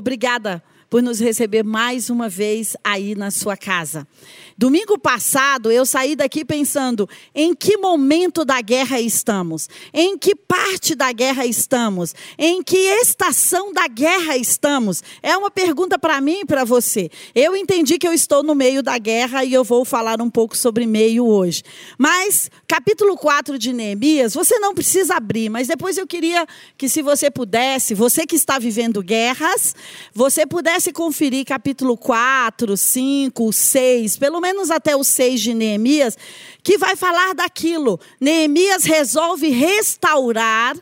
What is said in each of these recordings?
obrigada por nos receber mais uma vez aí na sua casa. Domingo passado, eu saí daqui pensando em que momento da guerra estamos, em que parte da guerra estamos, em que estação da guerra estamos. É uma pergunta para mim e para você. Eu entendi que eu estou no meio da guerra e eu vou falar um pouco sobre meio hoje. Mas, capítulo 4 de Neemias, você não precisa abrir, mas depois eu queria que, se você pudesse, você que está vivendo guerras, você pudesse conferir capítulo 4, 5, 6, pelo menos até o 6 de Neemias, que vai falar daquilo. Neemias resolve restaurar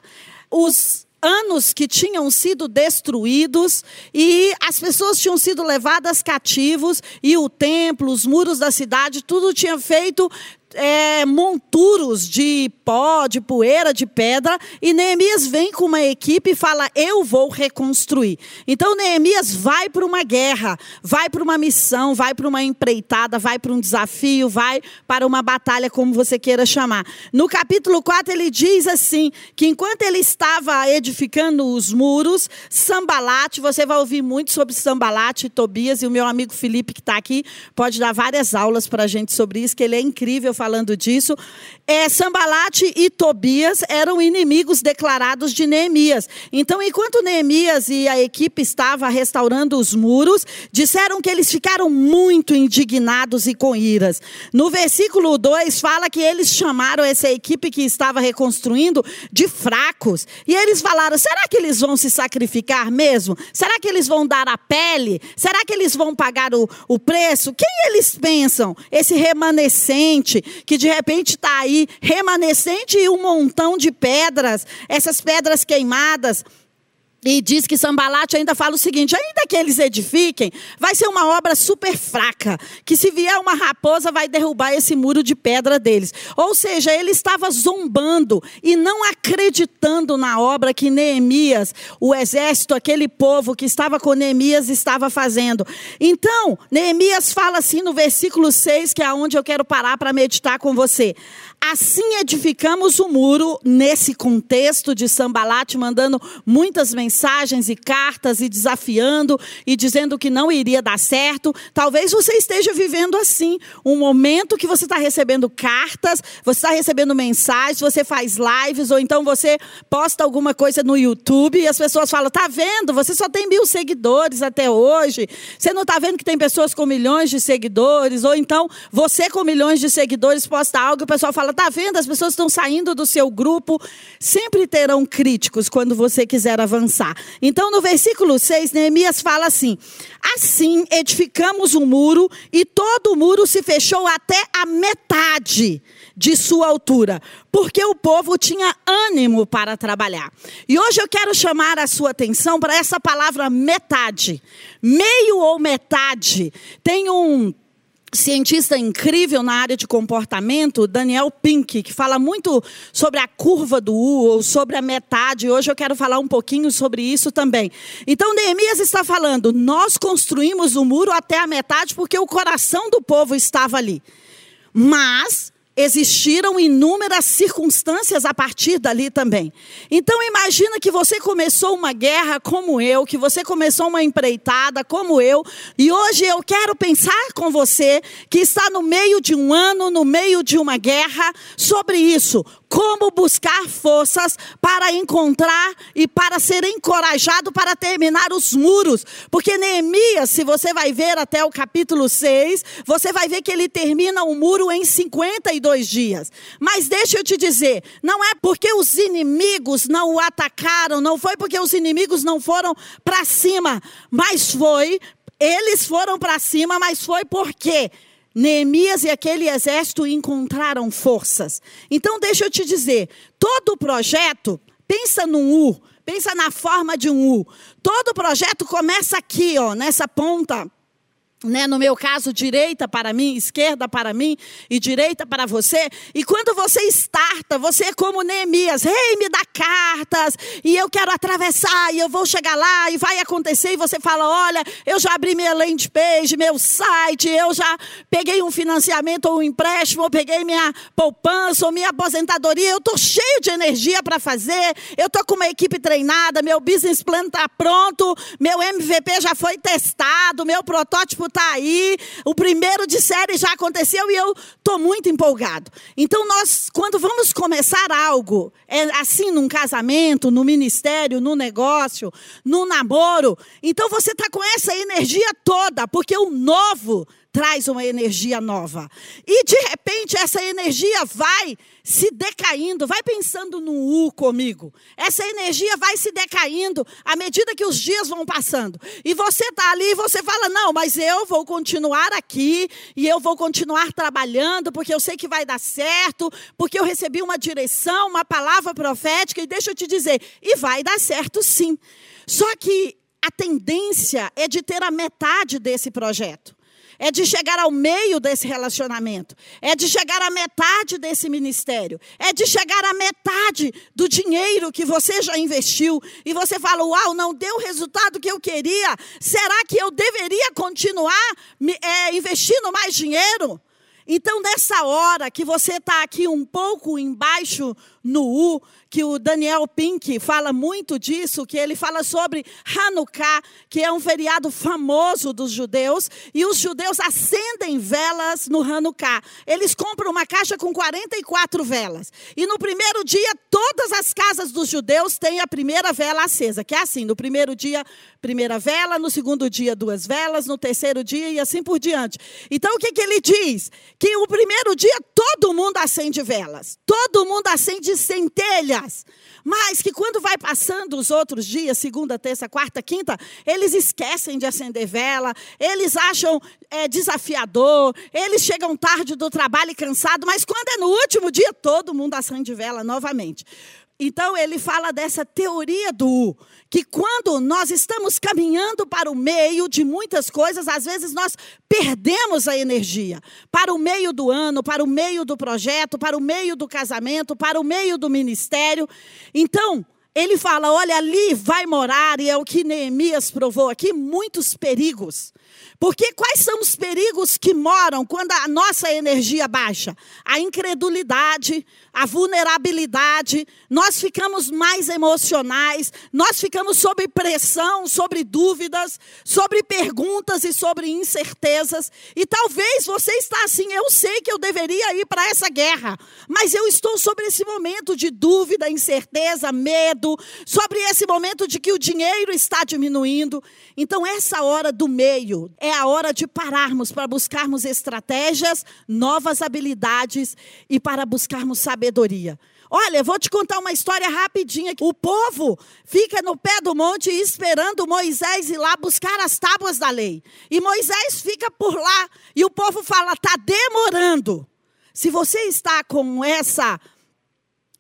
os anos que tinham sido destruídos e as pessoas tinham sido levadas cativos e o templo, os muros da cidade, tudo tinha feito é, monturos de pó, de poeira, de pedra, e Neemias vem com uma equipe e fala: Eu vou reconstruir. Então Neemias vai para uma guerra, vai para uma missão, vai para uma empreitada, vai para um desafio, vai para uma batalha, como você queira chamar. No capítulo 4, ele diz assim: que enquanto ele estava edificando os muros, Sambalate, você vai ouvir muito sobre Sambalate e Tobias, e o meu amigo Felipe, que está aqui, pode dar várias aulas para a gente sobre isso, que ele é incrível falando disso. É, Sambalate e Tobias eram inimigos declarados de Neemias. Então, enquanto Neemias e a equipe estava restaurando os muros, disseram que eles ficaram muito indignados e com iras. No versículo 2 fala que eles chamaram essa equipe que estava reconstruindo de fracos. E eles falaram: será que eles vão se sacrificar mesmo? Será que eles vão dar a pele? Será que eles vão pagar o, o preço? Quem eles pensam? Esse remanescente que de repente está aí remanescente e um montão de pedras, essas pedras queimadas. E diz que Sambalate ainda fala o seguinte: ainda que eles edifiquem, vai ser uma obra super fraca, que se vier uma raposa vai derrubar esse muro de pedra deles. Ou seja, ele estava zombando e não acreditando na obra que Neemias, o exército, aquele povo que estava com Neemias, estava fazendo. Então, Neemias fala assim no versículo 6, que é onde eu quero parar para meditar com você. Assim edificamos o muro, nesse contexto de Sambalate, mandando muitas mensagens e cartas e desafiando e dizendo que não iria dar certo. Talvez você esteja vivendo assim, um momento que você está recebendo cartas, você está recebendo mensagens, você faz lives, ou então você posta alguma coisa no YouTube e as pessoas falam: tá vendo? Você só tem mil seguidores até hoje. Você não está vendo que tem pessoas com milhões de seguidores? Ou então você com milhões de seguidores posta algo e o pessoal fala: tá vendo? As pessoas estão saindo do seu grupo. Sempre terão críticos quando você quiser avançar. Então, no versículo 6, Neemias fala assim: Assim edificamos um muro, e todo o muro se fechou até a metade de sua altura, porque o povo tinha ânimo para trabalhar. E hoje eu quero chamar a sua atenção para essa palavra metade. Meio ou metade. Tem um cientista incrível na área de comportamento, Daniel Pink, que fala muito sobre a curva do U ou sobre a metade. Hoje eu quero falar um pouquinho sobre isso também. Então Neemias está falando: nós construímos o muro até a metade porque o coração do povo estava ali. Mas existiram inúmeras circunstâncias a partir dali também. Então imagina que você começou uma guerra como eu, que você começou uma empreitada como eu, e hoje eu quero pensar com você que está no meio de um ano, no meio de uma guerra, sobre isso como buscar forças para encontrar e para ser encorajado para terminar os muros. Porque Neemias, se você vai ver até o capítulo 6, você vai ver que ele termina o muro em 52 dias. Mas deixa eu te dizer, não é porque os inimigos não o atacaram, não foi porque os inimigos não foram para cima, mas foi eles foram para cima, mas foi porque Neemias e aquele exército encontraram forças. Então, deixa eu te dizer: todo projeto, pensa num U, pensa na forma de um U. Todo projeto começa aqui, ó, nessa ponta né, no meu caso, direita para mim, esquerda para mim e direita para você. E quando você starta, você é como Neemias, rei, me dá cartas, e eu quero atravessar, e eu vou chegar lá, e vai acontecer, e você fala: olha, eu já abri minha landing page, meu site, eu já peguei um financiamento ou um empréstimo, eu peguei minha poupança ou minha aposentadoria, eu estou cheio de energia para fazer, eu estou com uma equipe treinada, meu business plan está pronto, meu MVP já foi testado, meu protótipo está aí, o primeiro de série já aconteceu e eu estou muito empolgado. Então, nós, quando vamos começar algo, é assim num casamento, no ministério, no negócio, no namoro, então você está com essa energia toda, porque o novo traz uma energia nova. E de repente essa energia vai se decaindo, vai pensando no U comigo. Essa energia vai se decaindo à medida que os dias vão passando. E você está ali e você fala: não, mas eu vou continuar aqui e eu vou continuar trabalhando, porque eu sei que vai dar certo, porque eu recebi uma direção, uma palavra profética, e deixa eu te dizer, e vai dar certo sim. Só que a tendência é de ter a metade desse projeto é de chegar ao meio desse relacionamento, é de chegar à metade desse ministério, é de chegar à metade do dinheiro que você já investiu. E você fala: Uau, não deu o resultado que eu queria, será que eu deveria continuar é, investindo mais dinheiro? Então, nessa hora que você está aqui um pouco embaixo no U, que o Daniel Pink fala muito disso, que ele fala sobre Hanukkah, que é um feriado famoso dos judeus, e os judeus acendem velas no Hanukkah. Eles compram uma caixa com 44 velas. E no primeiro dia, todas as casas dos judeus têm a primeira vela acesa, que é assim, no primeiro dia, primeira vela, no segundo dia, duas velas, no terceiro dia e assim por diante. Então, o que, que ele diz? Que o primeiro dia todo mundo acende velas, todo mundo acende centelhas. Mas que quando vai passando os outros dias, segunda, terça, quarta, quinta, eles esquecem de acender vela, eles acham é, desafiador, eles chegam tarde do trabalho e cansado, mas quando é no último dia, todo mundo acende vela novamente. Então ele fala dessa teoria do que quando nós estamos caminhando para o meio de muitas coisas, às vezes nós perdemos a energia. Para o meio do ano, para o meio do projeto, para o meio do casamento, para o meio do ministério. Então, ele fala: olha, ali vai morar, e é o que Neemias provou aqui, muitos perigos. Porque quais são os perigos que moram quando a nossa energia baixa? A incredulidade, a vulnerabilidade, nós ficamos mais emocionais, nós ficamos sob pressão, sobre dúvidas, sobre perguntas e sobre incertezas. E talvez você está assim, eu sei que eu deveria ir para essa guerra, mas eu estou sobre esse momento de dúvida, incerteza, medo, sobre esse momento de que o dinheiro está diminuindo. Então essa hora do meio é a hora de pararmos para buscarmos estratégias, novas habilidades e para buscarmos sabedoria. Olha, vou te contar uma história rapidinha. O povo fica no pé do monte esperando Moisés ir lá buscar as tábuas da lei. E Moisés fica por lá e o povo fala: está demorando. Se você está com essa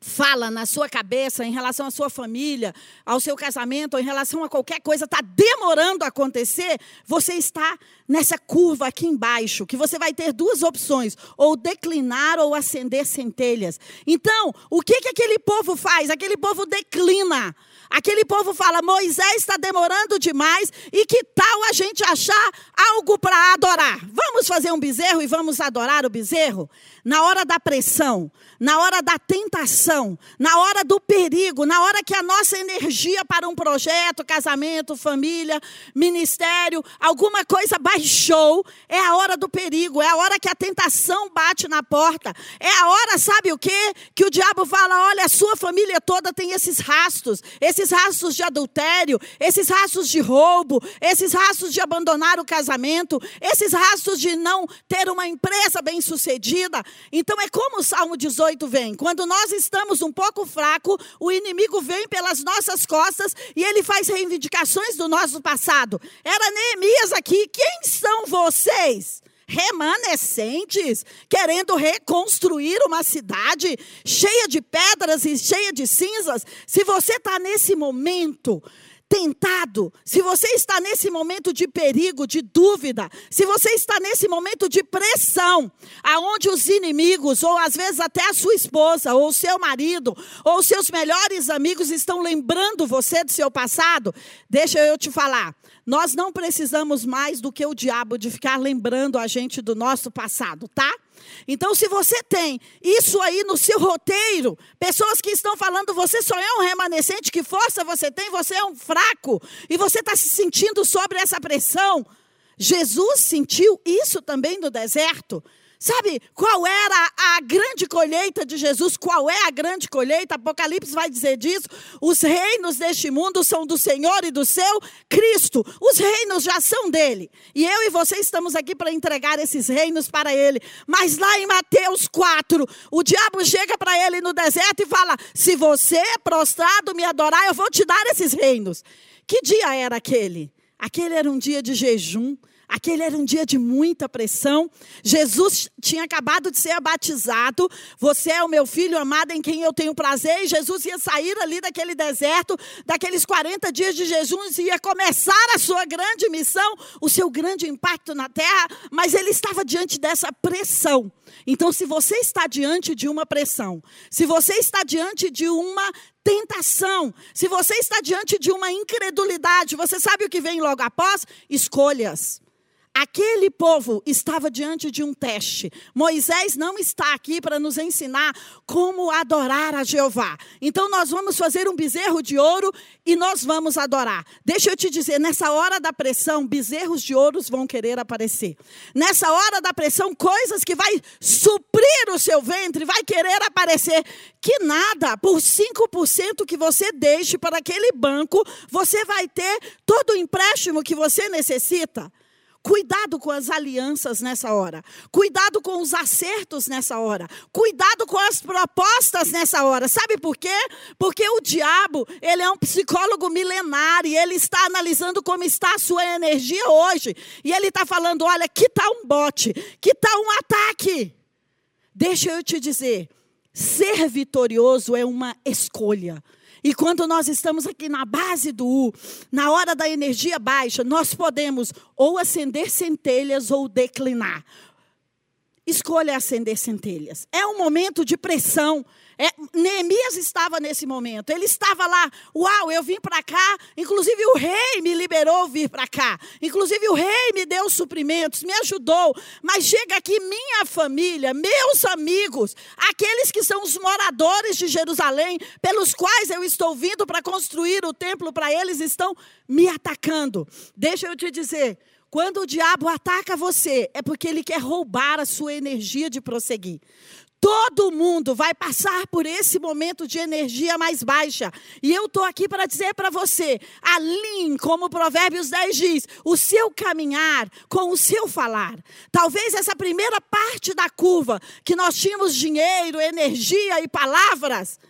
fala na sua cabeça em relação à sua família, ao seu casamento, ou em relação a qualquer coisa, está demorando a acontecer, você está nessa curva aqui embaixo, que você vai ter duas opções, ou declinar ou acender centelhas. Então, o que, que aquele povo faz? Aquele povo declina. Aquele povo fala: Moisés está demorando demais, e que tal a gente achar algo para adorar? Vamos fazer um bezerro e vamos adorar o bezerro? Na hora da pressão, na hora da tentação, na hora do perigo, na hora que a nossa energia para um projeto, casamento, família, ministério, alguma coisa baixou, é a hora do perigo, é a hora que a tentação bate na porta, é a hora, sabe o quê? Que o diabo fala: olha, a sua família toda tem esses rastros, esses rastros de adultério, esses rastros de roubo, esses rastros de abandonar o casamento, esses rastros de não ter uma empresa bem sucedida. Então é como o Salmo 18 18 vem. Quando nós estamos um pouco fraco, o inimigo vem pelas nossas costas e ele faz reivindicações do nosso passado. Era Neemias aqui. Quem são vocês? remanescentes, querendo reconstruir uma cidade cheia de pedras e cheia de cinzas. Se você está nesse momento, tentado, se você está nesse momento de perigo, de dúvida, se você está nesse momento de pressão, aonde os inimigos, ou às vezes até a sua esposa, ou o seu marido, ou seus melhores amigos estão lembrando você do seu passado, deixa eu te falar. Nós não precisamos mais do que o diabo de ficar lembrando a gente do nosso passado, tá? Então, se você tem isso aí no seu roteiro, pessoas que estão falando, você só é um remanescente, que força você tem, você é um fraco, e você está se sentindo sobre essa pressão. Jesus sentiu isso também no deserto. Sabe qual era a grande colheita de Jesus? Qual é a grande colheita? Apocalipse vai dizer disso. Os reinos deste mundo são do Senhor e do seu Cristo. Os reinos já são dele. E eu e você estamos aqui para entregar esses reinos para ele. Mas lá em Mateus 4, o diabo chega para ele no deserto e fala: Se você é prostrado me adorar, eu vou te dar esses reinos. Que dia era aquele? Aquele era um dia de jejum. Aquele era um dia de muita pressão. Jesus tinha acabado de ser batizado. Você é o meu filho amado em quem eu tenho prazer. E Jesus ia sair ali daquele deserto, daqueles 40 dias de jejum, e ia começar a sua grande missão, o seu grande impacto na terra. Mas ele estava diante dessa pressão. Então, se você está diante de uma pressão, se você está diante de uma tentação, se você está diante de uma incredulidade, você sabe o que vem logo após? Escolhas. Aquele povo estava diante de um teste. Moisés não está aqui para nos ensinar como adorar a Jeová. Então nós vamos fazer um bezerro de ouro e nós vamos adorar. Deixa eu te dizer, nessa hora da pressão, bezerros de ouro vão querer aparecer. Nessa hora da pressão, coisas que vai suprir o seu ventre, vai querer aparecer. Que nada, por 5% que você deixe para aquele banco, você vai ter todo o empréstimo que você necessita. Cuidado com as alianças nessa hora. Cuidado com os acertos nessa hora. Cuidado com as propostas nessa hora. Sabe por quê? Porque o diabo, ele é um psicólogo milenar e ele está analisando como está a sua energia hoje. E ele está falando: olha, que tal um bote? Que tal um ataque? Deixa eu te dizer: ser vitorioso é uma escolha. E quando nós estamos aqui na base do U, na hora da energia baixa, nós podemos ou acender centelhas ou declinar. Escolha acender centelhas. É um momento de pressão, é, Neemias estava nesse momento. Ele estava lá, uau, eu vim para cá. Inclusive o rei me liberou vir para cá. Inclusive o rei me deu suprimentos, me ajudou. Mas chega aqui minha família, meus amigos, aqueles que são os moradores de Jerusalém, pelos quais eu estou vindo para construir o templo para eles, estão me atacando. Deixa eu te dizer, quando o diabo ataca você, é porque ele quer roubar a sua energia de prosseguir. Todo mundo vai passar por esse momento de energia mais baixa. E eu estou aqui para dizer para você: alinhe, como Provérbios 10 diz, o seu caminhar com o seu falar. Talvez essa primeira parte da curva, que nós tínhamos dinheiro, energia e palavras,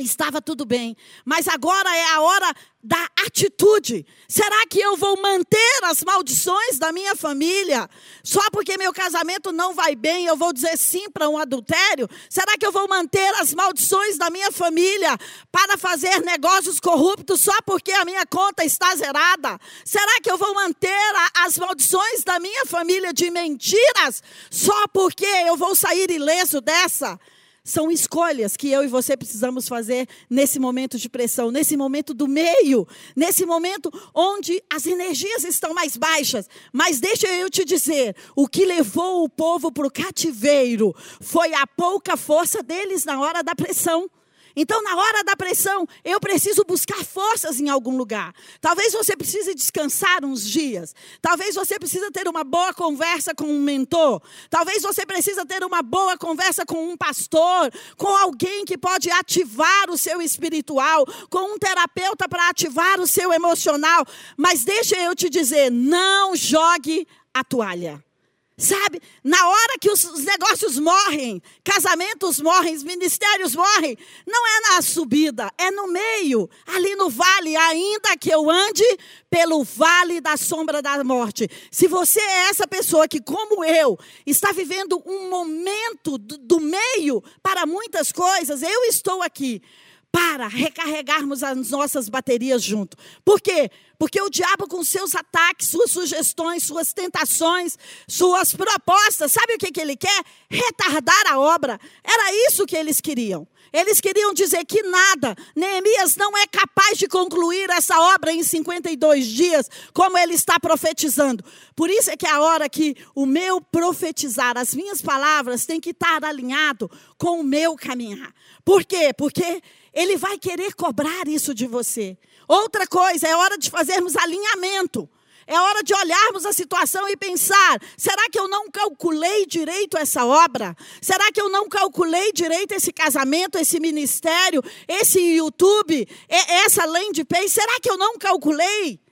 Estava tudo bem, mas agora é a hora da atitude. Será que eu vou manter as maldições da minha família? Só porque meu casamento não vai bem, eu vou dizer sim para um adultério? Será que eu vou manter as maldições da minha família para fazer negócios corruptos só porque a minha conta está zerada? Será que eu vou manter a, as maldições da minha família de mentiras só porque eu vou sair ileso dessa? São escolhas que eu e você precisamos fazer nesse momento de pressão, nesse momento do meio, nesse momento onde as energias estão mais baixas. Mas deixa eu te dizer: o que levou o povo para o cativeiro foi a pouca força deles na hora da pressão. Então, na hora da pressão, eu preciso buscar forças em algum lugar. Talvez você precise descansar uns dias. Talvez você precise ter uma boa conversa com um mentor. Talvez você precise ter uma boa conversa com um pastor, com alguém que pode ativar o seu espiritual, com um terapeuta para ativar o seu emocional. Mas deixa eu te dizer, não jogue a toalha. Sabe, na hora que os, negócios morrem, casamentos morrem, ministérios morrem, não é na subida, é no meio, ali no vale, ainda que eu ande pelo vale da sombra da morte. Se você é essa pessoa que, como eu, está vivendo um momento do, meio para muitas coisas, eu estou aqui para recarregarmos as nossas baterias junto. Por quê? Porque o diabo, com seus ataques, suas sugestões, suas tentações, suas propostas, sabe o que, que ele quer? Retardar a obra. Era isso que eles queriam. Eles queriam dizer que nada, Neemias não é capaz de concluir essa obra em 52 dias, como ele está profetizando. Por isso é que é a hora que o meu profetizar, as minhas palavras, tem que estar alinhado com o meu caminhar. Por quê? Porque ele vai querer cobrar isso de você. Outra coisa, é hora de fazermos alinhamento. É hora de olharmos a situação e pensar: será que eu não calculei direito essa obra? Será que eu não calculei direito esse casamento, esse ministério, esse YouTube, essa land page? Será que eu não calculei?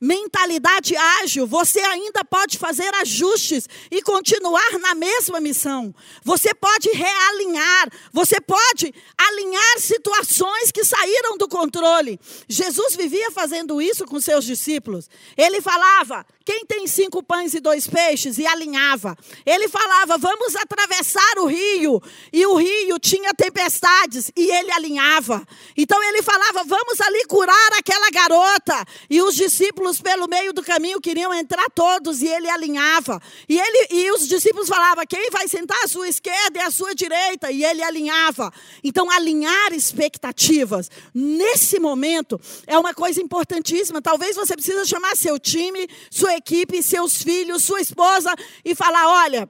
Mentalidade ágil, você ainda pode fazer ajustes e continuar na mesma missão. Você pode realinhar, você pode alinhar situações que saíram do controle. Jesus vivia fazendo isso com seus discípulos. Ele falava: quem tem cinco pães e dois peixes? E alinhava. Ele falava: vamos atravessar o rio. E o rio tinha tempestades. E ele alinhava. Então ele falava: vamos ali curar aquela garota. E os discípulos, pelo meio do caminho, queriam entrar todos. E ele alinhava. E, ele, e os discípulos falavam: quem vai sentar à sua esquerda e à sua direita? E ele alinhava. Então, alinhar expectativas nesse momento é uma coisa importantíssima. Talvez você precise chamar seu time, sua equipe, seus filhos, sua esposa e falar: olha.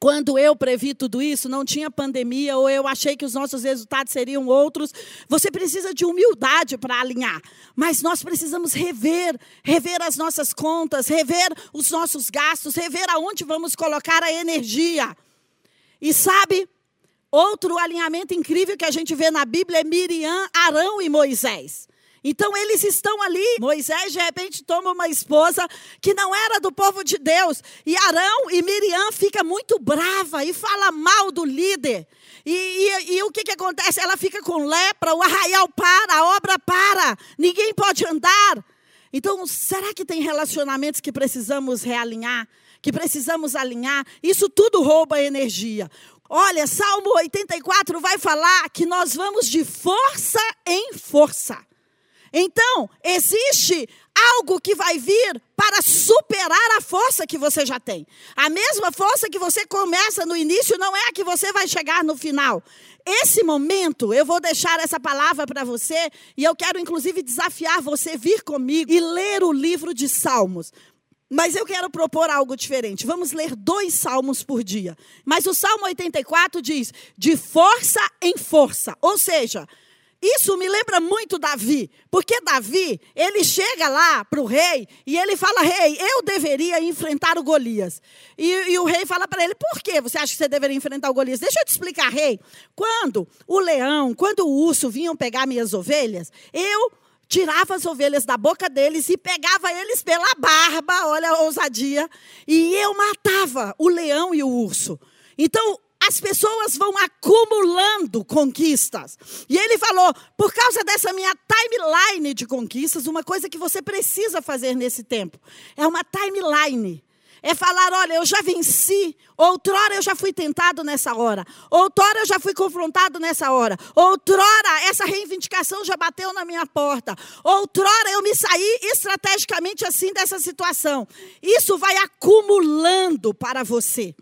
Quando eu previ tudo isso, não tinha pandemia, ou eu achei que os nossos resultados seriam outros. Você precisa de humildade para alinhar. Mas nós precisamos rever, rever as nossas contas, rever os nossos gastos, rever aonde vamos colocar a energia. E sabe, outro alinhamento incrível que a gente vê na Bíblia é Miriam, Arão e Moisés. Então eles estão ali. Moisés de repente toma uma esposa que não era do povo de Deus. E Arão e Miriam fica muito brava e fala mal do líder. E, e, e o que, que acontece? Ela fica com lepra, o arraial para, a obra para, ninguém pode andar. Então, será que tem relacionamentos que precisamos realinhar? Que precisamos alinhar? Isso tudo rouba energia. Olha, Salmo 84 vai falar que nós vamos de força em força. Então, existe algo que vai vir para superar a força que você já tem. A mesma força que você começa no início não é a que você vai chegar no final. Esse momento, eu vou deixar essa palavra para você e eu quero inclusive desafiar você vir comigo e ler o livro de Salmos. Mas eu quero propor algo diferente. Vamos ler dois salmos por dia. Mas o Salmo 84 diz: de força em força. Ou seja, isso me lembra muito Davi, porque Davi, ele chega lá para o rei e ele fala: Rei, eu deveria enfrentar o Golias. E, e o rei fala para ele: Por que você acha que você deveria enfrentar o Golias? Deixa eu te explicar, rei. Quando o leão, quando o urso vinham pegar minhas ovelhas, eu tirava as ovelhas da boca deles e pegava eles pela barba, olha a ousadia, e eu matava o leão e o urso. Então, as pessoas vão acumulando conquistas. E ele falou: por causa dessa minha timeline de conquistas, uma coisa que você precisa fazer nesse tempo é uma timeline. É falar, olha, eu já venci. Outrora eu já fui tentado nessa hora. Outrora eu já fui confrontado nessa hora. Outrora essa reivindicação já bateu na minha porta. Outrora eu me saí estrategicamente assim dessa situação. Isso vai acumulando para você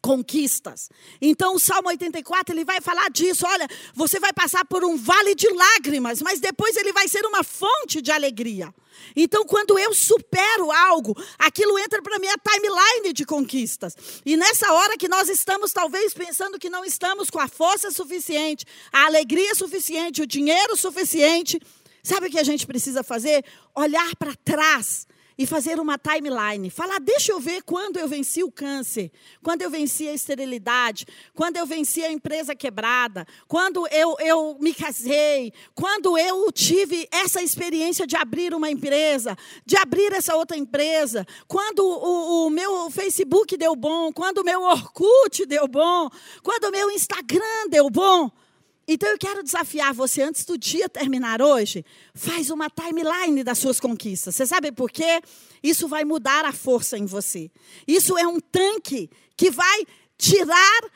conquistas. Então o Salmo 84 ele vai falar disso, olha, você vai passar por um vale de lágrimas, mas depois ele vai ser uma fonte de alegria. Então, quando eu supero algo, aquilo entra para minha timeline de conquistas. E nessa hora que nós estamos, talvez, pensando que não estamos com a força suficiente, a alegria suficiente, o dinheiro suficiente, sabe o que a gente precisa fazer? Olhar para trás e fazer uma timeline. Falar, deixa eu ver quando eu venci o câncer, quando eu venci a esterilidade, quando eu venci a empresa quebrada, quando eu, eu me casei, quando eu tive essa experiência de abrir uma empresa, de abrir essa outra empresa, quando o, o meu Facebook deu bom, quando o meu Orkut deu bom, quando o meu Instagram deu bom. Então eu quero desafiar você, antes do dia terminar hoje, faz uma timeline das suas conquistas. Você sabe por quê? Isso vai mudar a força em você. Isso é um tanque que vai tirar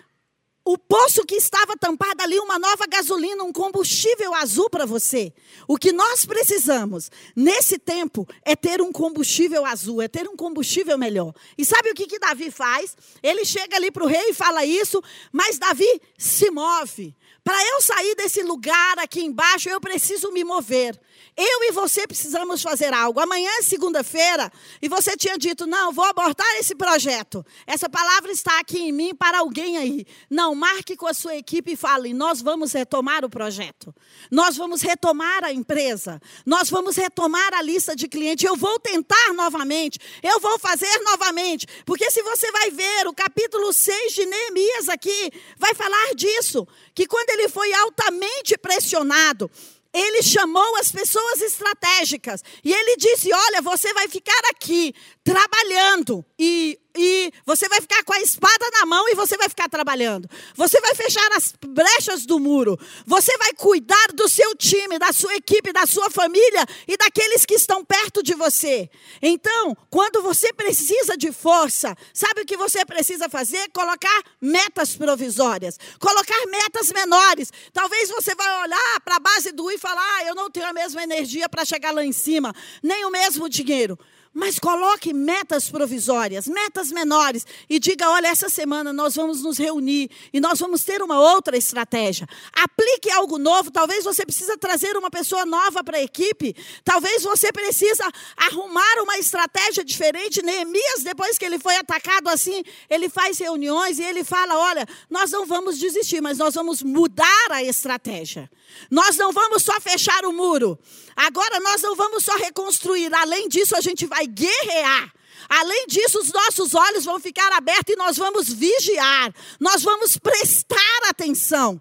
o poço que estava tampado ali, uma nova gasolina, um combustível azul para você. O que nós precisamos nesse tempo é ter um combustível azul, é ter um combustível melhor. E sabe o que, que Davi faz? Ele chega ali para o rei e fala isso, mas Davi se move. Para eu sair desse lugar aqui embaixo, eu preciso me mover. Eu e você precisamos fazer algo. Amanhã é segunda-feira e você tinha dito: não, vou abortar esse projeto. Essa palavra está aqui em mim para alguém aí. Não, marque com a sua equipe e fale: nós vamos retomar o projeto. Nós vamos retomar a empresa. Nós vamos retomar a lista de clientes. Eu vou tentar novamente. Eu vou fazer novamente. Porque se você vai ver o capítulo 6 de Neemias aqui, vai falar disso. Que quando ele foi altamente pressionado, ele chamou as pessoas estratégicas e ele disse: Olha, você vai ficar aqui trabalhando e e você vai ficar com a espada na mão e você vai ficar trabalhando. Você vai fechar as brechas do muro. Você vai cuidar do seu time, da sua equipe, da sua família e daqueles que estão perto de você. Então, quando você precisa de força, sabe o que você precisa fazer? Colocar metas provisórias, colocar metas menores. Talvez você vai olhar para a base do e falar: ah, eu não tenho a mesma energia para chegar lá em cima, nem o mesmo dinheiro. Mas coloque metas provisórias, metas menores e diga: olha, essa semana nós vamos nos reunir e nós vamos ter uma outra estratégia. Aplique algo novo. Talvez você precisa trazer uma pessoa nova para a equipe. Talvez você precisa arrumar uma estratégia diferente. Neemias, depois que ele foi atacado assim, ele faz reuniões e ele fala: olha, nós não vamos desistir, mas nós vamos mudar a estratégia. Nós não vamos só fechar o muro. Agora nós não vamos só reconstruir. Além disso, a gente vai guerrear. Além disso, os nossos olhos vão ficar abertos e nós vamos vigiar. Nós vamos prestar atenção.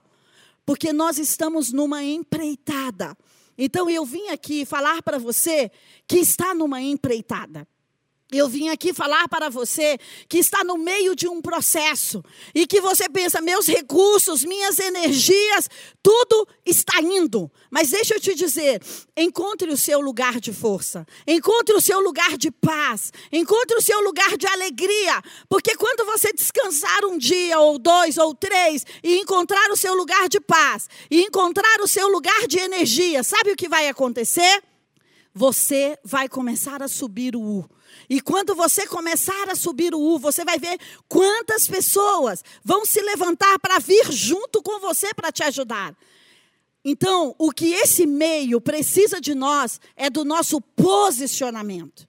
Porque nós estamos numa empreitada. Então eu vim aqui falar para você que está numa empreitada. Eu vim aqui falar para você que está no meio de um processo e que você pensa, meus recursos, minhas energias, tudo está indo. Mas deixa eu te dizer: encontre o seu lugar de força, encontre o seu lugar de paz, encontre o seu lugar de alegria, porque quando você descansar um dia, ou dois, ou três, e encontrar o seu lugar de paz, e encontrar o seu lugar de energia, sabe o que vai acontecer? Você vai começar a subir o U e quando você começar a subir o U, você vai ver quantas pessoas vão se levantar para vir junto com você para te ajudar. Então, o que esse meio precisa de nós é do nosso posicionamento.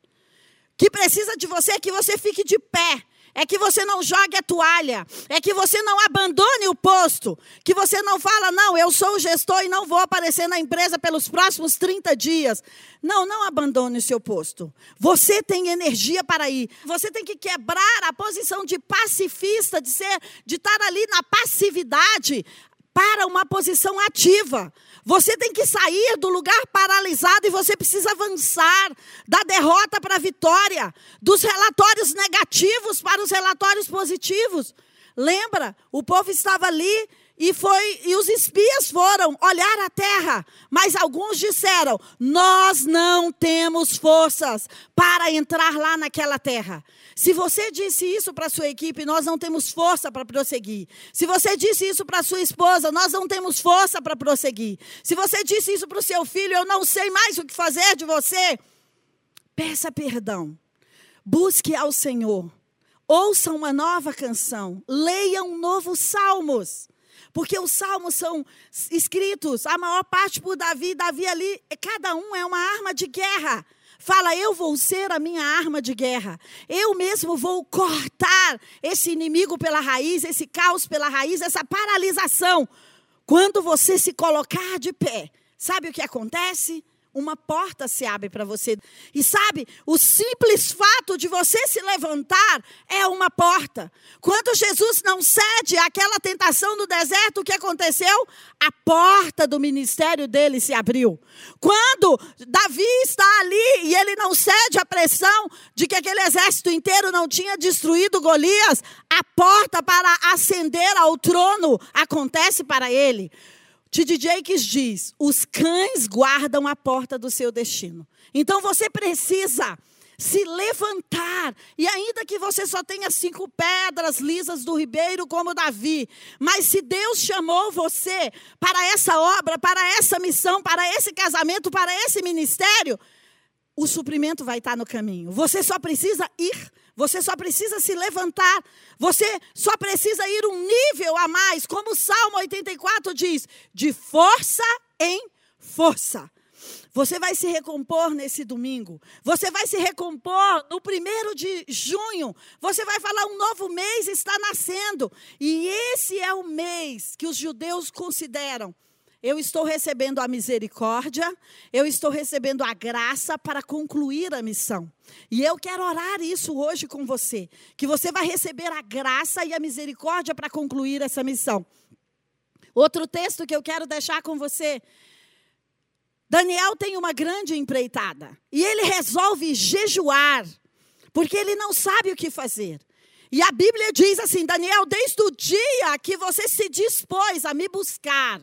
Que precisa de você é que você fique de pé, é que você não jogue a toalha, é que você não abandone o posto, que você não fala, não, eu sou o gestor e não vou aparecer na empresa pelos próximos 30 dias. Não, não abandone o seu posto. Você tem energia para ir. Você tem que quebrar a posição de pacifista, de ser, de estar ali na passividade para uma posição ativa. Você tem que sair do lugar paralisado e você precisa avançar da derrota para a vitória, dos relatórios negativos para os relatórios positivos. Lembra? O povo estava ali e foi e os espias foram olhar a terra, mas alguns disseram: "Nós não temos forças para entrar lá naquela terra". Se você disse isso para sua equipe, nós não temos força para prosseguir. Se você disse isso para sua esposa, nós não temos força para prosseguir. Se você disse isso para o seu filho, eu não sei mais o que fazer de você. Peça perdão. Busque ao Senhor. Ouça uma nova canção. Leia um novo salmos. Porque os salmos são escritos, a maior parte por Davi. Davi ali, cada um é uma arma de guerra. Fala, eu vou ser a minha arma de guerra. Eu mesmo vou cortar esse inimigo pela raiz, esse caos pela raiz, essa paralisação. Quando você se colocar de pé, sabe o que acontece? Uma porta se abre para você. E sabe, o simples fato de você se levantar é uma porta. Quando Jesus não cede àquela tentação no deserto, o que aconteceu? A porta do ministério dele se abriu. Quando Davi está ali e ele não cede à pressão de que aquele exército inteiro não tinha destruído Golias, a porta para ascender ao trono acontece para ele. T.D. Jakes diz: os cães guardam a porta do seu destino. Então você precisa se levantar. E ainda que você só tenha cinco pedras lisas do ribeiro, como Davi, mas se Deus chamou você para essa obra, para essa missão, para esse casamento, para esse ministério, o suprimento vai estar no caminho. Você só precisa ir. Você só precisa se levantar. Você só precisa ir um nível a mais, como o Salmo 84 diz: de força em força. Você vai se recompor nesse domingo. Você vai se recompor no primeiro de junho. Você vai falar: um novo mês está nascendo. E esse é o mês que os judeus consideram. Eu estou recebendo a misericórdia, eu estou recebendo a graça para concluir a missão. E eu quero orar isso hoje com você, que você vai receber a graça e a misericórdia para concluir essa missão. Outro texto que eu quero deixar com você Daniel tem uma grande empreitada e ele resolve jejuar, porque ele não sabe o que fazer. E a Bíblia diz assim: Daniel, desde o dia que você se dispôs a me buscar,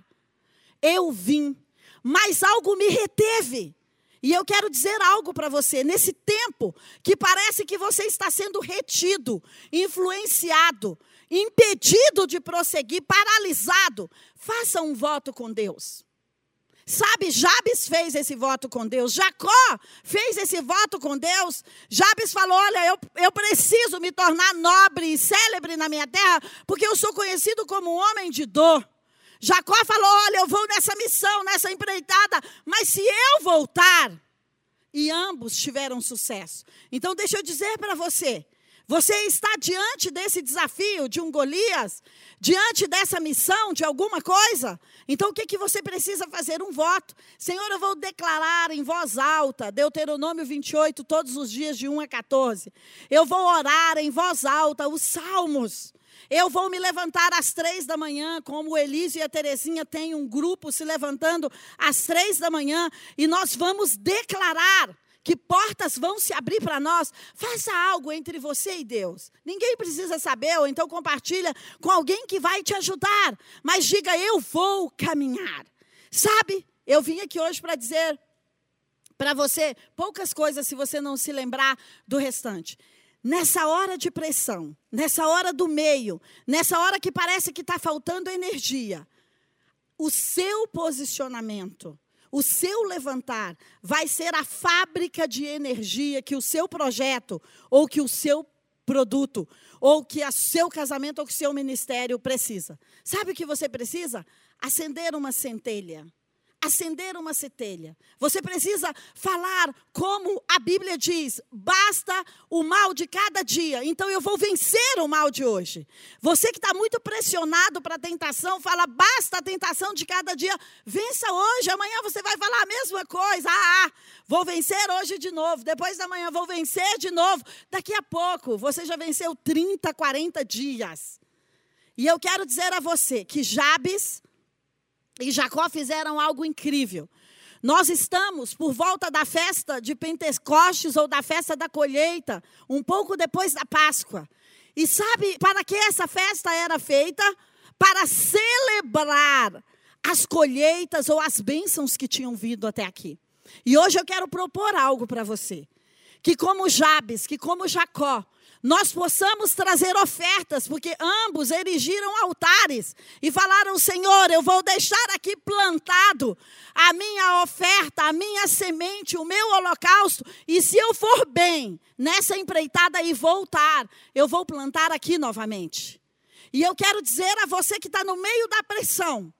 eu vim, mas algo me reteve. E eu quero dizer algo para você, nesse tempo que parece que você está sendo retido, influenciado, impedido de prosseguir, paralisado, faça um voto com Deus. Sabe, Jabes fez esse voto com Deus, Jacó fez esse voto com Deus. Jabes falou: Olha, eu, eu preciso me tornar nobre e célebre na minha terra, porque eu sou conhecido como um homem de dor. Jacó falou: Olha, eu vou nessa missão, nessa empreitada, mas se eu voltar. E ambos tiveram sucesso. Então, deixa eu dizer para você: você está diante desse desafio de um Golias, diante dessa missão de alguma coisa? Então o que, que você precisa fazer? Um voto. Senhor, eu vou declarar em voz alta, Deuteronômio 28, todos os dias de 1 a 14. Eu vou orar em voz alta os salmos. Eu vou me levantar às três da manhã, como o Elísio e a Terezinha têm um grupo se levantando às três da manhã, e nós vamos declarar que portas vão se abrir para nós. Faça algo entre você e Deus. Ninguém precisa saber, ou então compartilha com alguém que vai te ajudar. Mas diga, eu vou caminhar. Sabe, eu vim aqui hoje para dizer para você poucas coisas se você não se lembrar do restante. Nessa hora de pressão, nessa hora do meio, nessa hora que parece que está faltando energia, o seu posicionamento o seu levantar vai ser a fábrica de energia que o seu projeto, ou que o seu produto, ou que o seu casamento, ou que o seu ministério precisa. Sabe o que você precisa? Acender uma centelha acender uma centelha. Você precisa falar como a Bíblia diz: basta o mal de cada dia, então eu vou vencer o mal de hoje. Você que está muito pressionado para a tentação, fala: basta a tentação de cada dia, vença hoje, amanhã você vai falar a mesma coisa. Ah, ah, vou vencer hoje de novo, depois da manhã vou vencer de novo. Daqui a pouco você já venceu 30, 40 dias. E eu quero dizer a você que Jabes e Jacó fizeram algo incrível. Nós estamos por volta da festa de Pentecostes ou da festa da colheita, um pouco depois da Páscoa. E sabe para que essa festa era feita? Para celebrar as colheitas ou as bênçãos que tinham vindo até aqui. E hoje eu quero propor algo para você. Que como Jabes, que como Jacó, nós possamos trazer ofertas, porque ambos erigiram altares e falaram: Senhor, eu vou deixar aqui plantado a minha oferta, a minha semente, o meu holocausto, e se eu for bem nessa empreitada e voltar, eu vou plantar aqui novamente. E eu quero dizer a você que está no meio da pressão,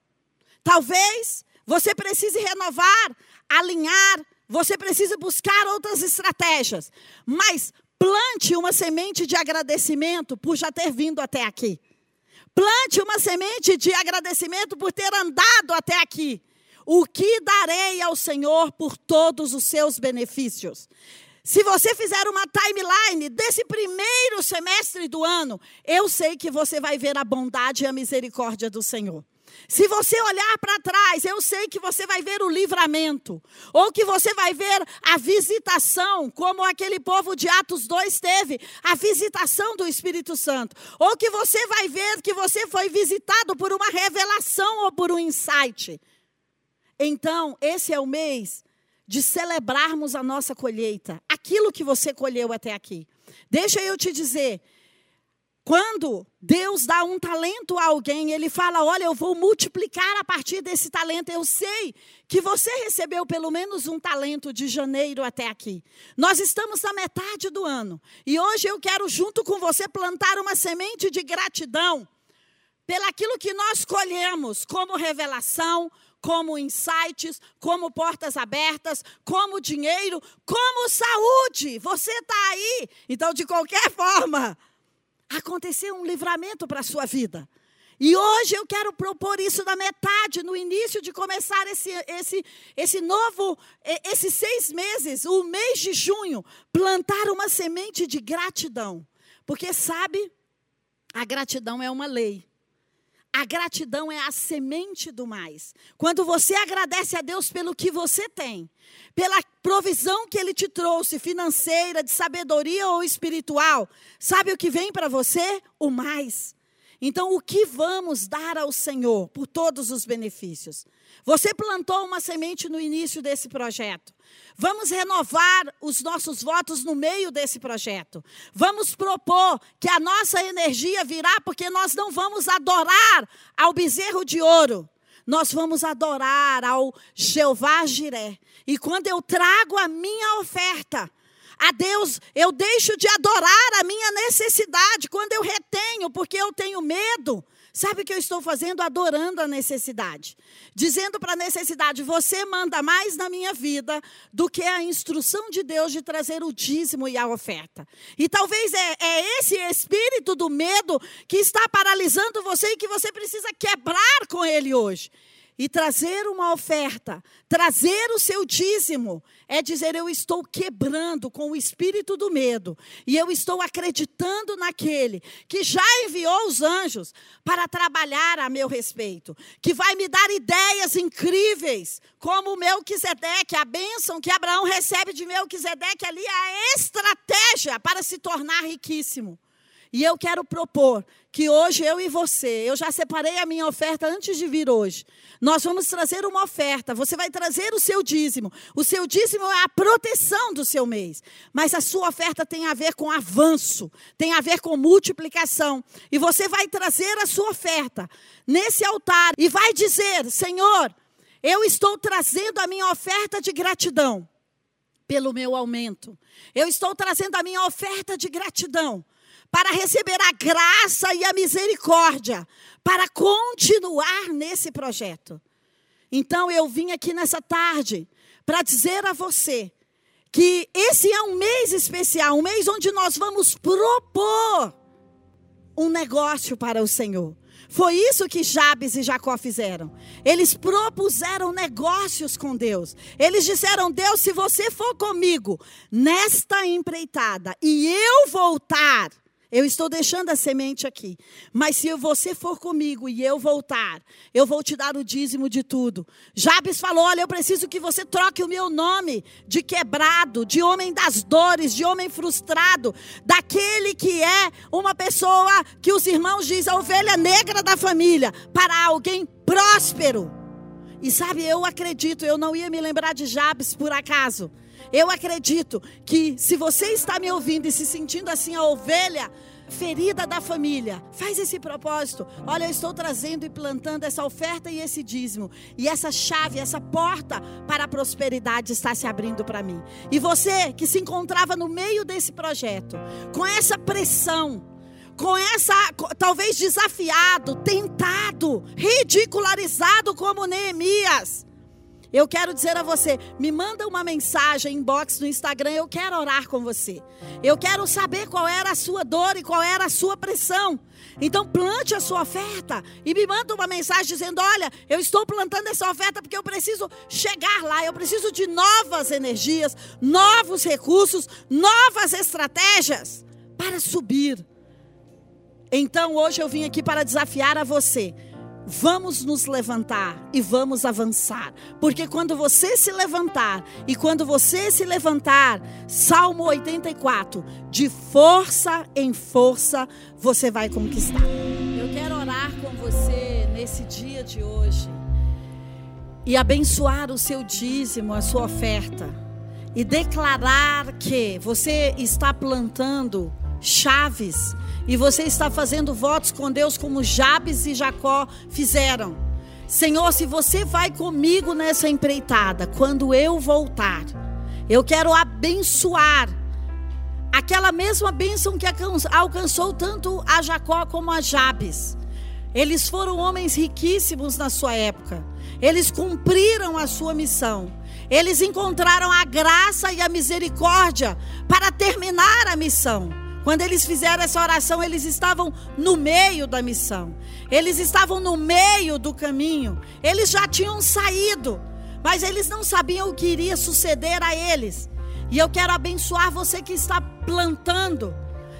talvez você precise renovar, alinhar, você precisa buscar outras estratégias, mas Plante uma semente de agradecimento por já ter vindo até aqui. Plante uma semente de agradecimento por ter andado até aqui. O que darei ao Senhor por todos os seus benefícios? Se você fizer uma timeline desse primeiro semestre do ano, eu sei que você vai ver a bondade e a misericórdia do Senhor. Se você olhar para trás, eu sei que você vai ver o livramento, ou que você vai ver a visitação, como aquele povo de Atos 2 teve, a visitação do Espírito Santo, ou que você vai ver que você foi visitado por uma revelação ou por um insight. Então, esse é o mês de celebrarmos a nossa colheita. Aquilo que você colheu até aqui. Deixa eu te dizer, quando Deus dá um talento a alguém, ele fala: Olha, eu vou multiplicar a partir desse talento. Eu sei que você recebeu pelo menos um talento de janeiro até aqui. Nós estamos na metade do ano. E hoje eu quero, junto com você, plantar uma semente de gratidão pelaquilo que nós colhemos como revelação, como insights, como portas abertas, como dinheiro, como saúde. Você está aí. Então, de qualquer forma aconteceu um livramento para a sua vida. E hoje eu quero propor isso na metade, no início de começar esse, esse, esse novo, esses seis meses, o mês de junho, plantar uma semente de gratidão. Porque sabe, a gratidão é uma lei. A gratidão é a semente do mais. Quando você agradece a Deus pelo que você tem, pela provisão que Ele te trouxe, financeira, de sabedoria ou espiritual, sabe o que vem para você? O mais. Então, o que vamos dar ao Senhor por todos os benefícios? Você plantou uma semente no início desse projeto. Vamos renovar os nossos votos no meio desse projeto. Vamos propor que a nossa energia virá, porque nós não vamos adorar ao bezerro de ouro. Nós vamos adorar ao Jeová Jiré. E quando eu trago a minha oferta, a Deus, eu deixo de adorar a minha necessidade quando eu retenho, porque eu tenho medo. Sabe o que eu estou fazendo? Adorando a necessidade. Dizendo para a necessidade: você manda mais na minha vida do que a instrução de Deus de trazer o dízimo e a oferta. E talvez é, é esse espírito do medo que está paralisando você e que você precisa quebrar com ele hoje e trazer uma oferta, trazer o seu dízimo, é dizer: eu estou quebrando com o espírito do medo e eu estou acreditando naquele que já enviou os anjos para trabalhar a meu respeito, que vai me dar ideias incríveis, como o Melquisedeque, a bênção que Abraão recebe de Melquisedeque ali, a estratégia para se tornar riquíssimo. E eu quero propor que hoje eu e você, eu já separei a minha oferta antes de vir hoje. Nós vamos trazer uma oferta, você vai trazer o seu dízimo. O seu dízimo é a proteção do seu mês. Mas a sua oferta tem a ver com avanço, tem a ver com multiplicação. E você vai trazer a sua oferta nesse altar e vai dizer: Senhor, eu estou trazendo a minha oferta de gratidão pelo meu aumento. Eu estou trazendo a minha oferta de gratidão para receber a graça e a misericórdia, para continuar nesse projeto. Então eu vim aqui nessa tarde para dizer a você que esse é um mês especial, um mês onde nós vamos propor um negócio para o Senhor. Foi isso que Jabes e Jacó fizeram. Eles propuseram negócios com Deus. Eles disseram: Deus, se você for comigo nesta empreitada e eu voltar, eu estou deixando a semente aqui. Mas se você for comigo e eu voltar, eu vou te dar o dízimo de tudo. Jabes falou: Olha, eu preciso que você troque o meu nome de quebrado, de homem das dores, de homem frustrado, daquele que é uma pessoa que os irmãos dizem a ovelha negra da família, para alguém próspero. E sabe, eu acredito, eu não ia me lembrar de Jabes por acaso. Eu acredito que se você está me ouvindo e se sentindo assim a ovelha ferida da família, faz esse propósito. Olha, eu estou trazendo e plantando essa oferta e esse dízimo. E essa chave, essa porta para a prosperidade está se abrindo para mim. E você que se encontrava no meio desse projeto, com essa pressão, com essa, talvez desafiado, tentado, ridicularizado como Neemias. Eu quero dizer a você, me manda uma mensagem inbox no Instagram, eu quero orar com você. Eu quero saber qual era a sua dor e qual era a sua pressão. Então plante a sua oferta e me manda uma mensagem dizendo: "Olha, eu estou plantando essa oferta porque eu preciso chegar lá, eu preciso de novas energias, novos recursos, novas estratégias para subir". Então hoje eu vim aqui para desafiar a você Vamos nos levantar e vamos avançar, porque quando você se levantar e quando você se levantar, Salmo 84, de força em força você vai conquistar. Eu quero orar com você nesse dia de hoje e abençoar o seu dízimo, a sua oferta. e declarar que você está plantando chaves e você está fazendo votos com Deus como Jabes e Jacó fizeram. Senhor, se você vai comigo nessa empreitada, quando eu voltar, eu quero abençoar aquela mesma bênção que alcançou tanto a Jacó como a Jabes. Eles foram homens riquíssimos na sua época. Eles cumpriram a sua missão. Eles encontraram a graça e a misericórdia para terminar a missão. Quando eles fizeram essa oração, eles estavam no meio da missão. Eles estavam no meio do caminho. Eles já tinham saído, mas eles não sabiam o que iria suceder a eles. E eu quero abençoar você que está plantando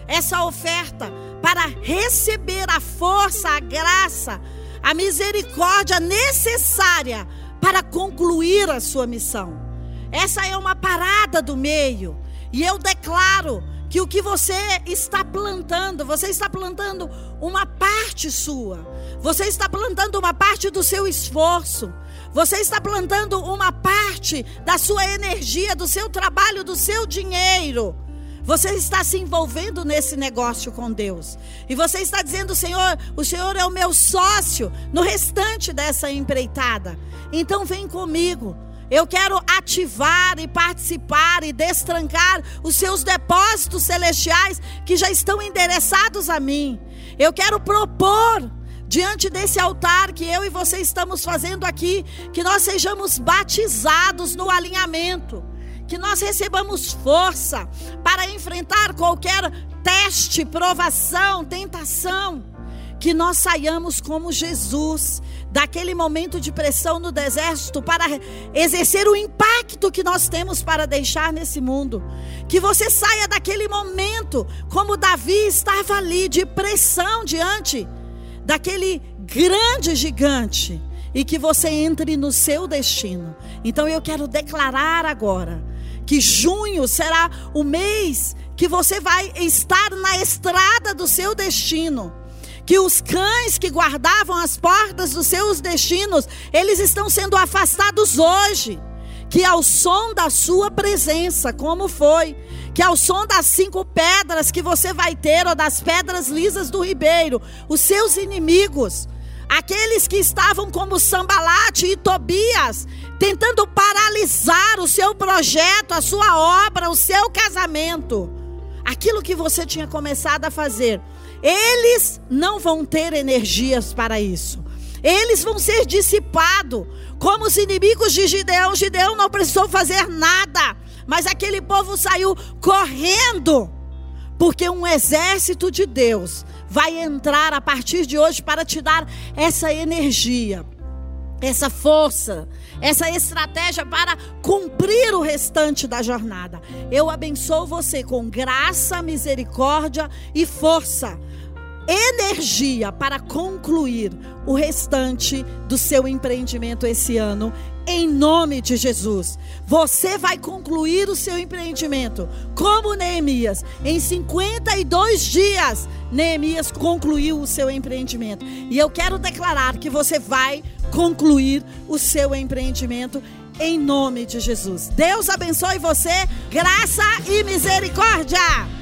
essa oferta para receber a força, a graça, a misericórdia necessária para concluir a sua missão. Essa é uma parada do meio. E eu declaro que o que você está plantando, você está plantando uma parte sua. Você está plantando uma parte do seu esforço. Você está plantando uma parte da sua energia, do seu trabalho, do seu dinheiro. Você está se envolvendo nesse negócio com Deus. E você está dizendo, Senhor, o Senhor é o meu sócio no restante dessa empreitada. Então vem comigo. Eu quero ativar e participar e destrancar os seus depósitos celestiais que já estão endereçados a mim. Eu quero propor diante desse altar que eu e você estamos fazendo aqui, que nós sejamos batizados no alinhamento, que nós recebamos força para enfrentar qualquer teste, provação, tentação, que nós saiamos como Jesus daquele momento de pressão no deserto para exercer o impacto que nós temos para deixar nesse mundo. Que você saia daquele momento como Davi estava ali de pressão diante daquele grande gigante e que você entre no seu destino. Então eu quero declarar agora que junho será o mês que você vai estar na estrada do seu destino que os cães que guardavam as portas dos seus destinos, eles estão sendo afastados hoje. Que ao som da sua presença, como foi, que ao som das cinco pedras que você vai ter, ou das pedras lisas do ribeiro, os seus inimigos, aqueles que estavam como Sambalate e Tobias, tentando paralisar o seu projeto, a sua obra, o seu casamento, aquilo que você tinha começado a fazer, eles não vão ter energias para isso. Eles vão ser dissipados, como os inimigos de Gideão. Gideão não precisou fazer nada, mas aquele povo saiu correndo, porque um exército de Deus vai entrar a partir de hoje para te dar essa energia, essa força, essa estratégia para cumprir o restante da jornada. Eu abençoo você com graça, misericórdia e força energia para concluir o restante do seu empreendimento esse ano, em nome de Jesus. Você vai concluir o seu empreendimento, como Neemias. Em 52 dias, Neemias concluiu o seu empreendimento. E eu quero declarar que você vai concluir o seu empreendimento em nome de Jesus. Deus abençoe você, graça e misericórdia.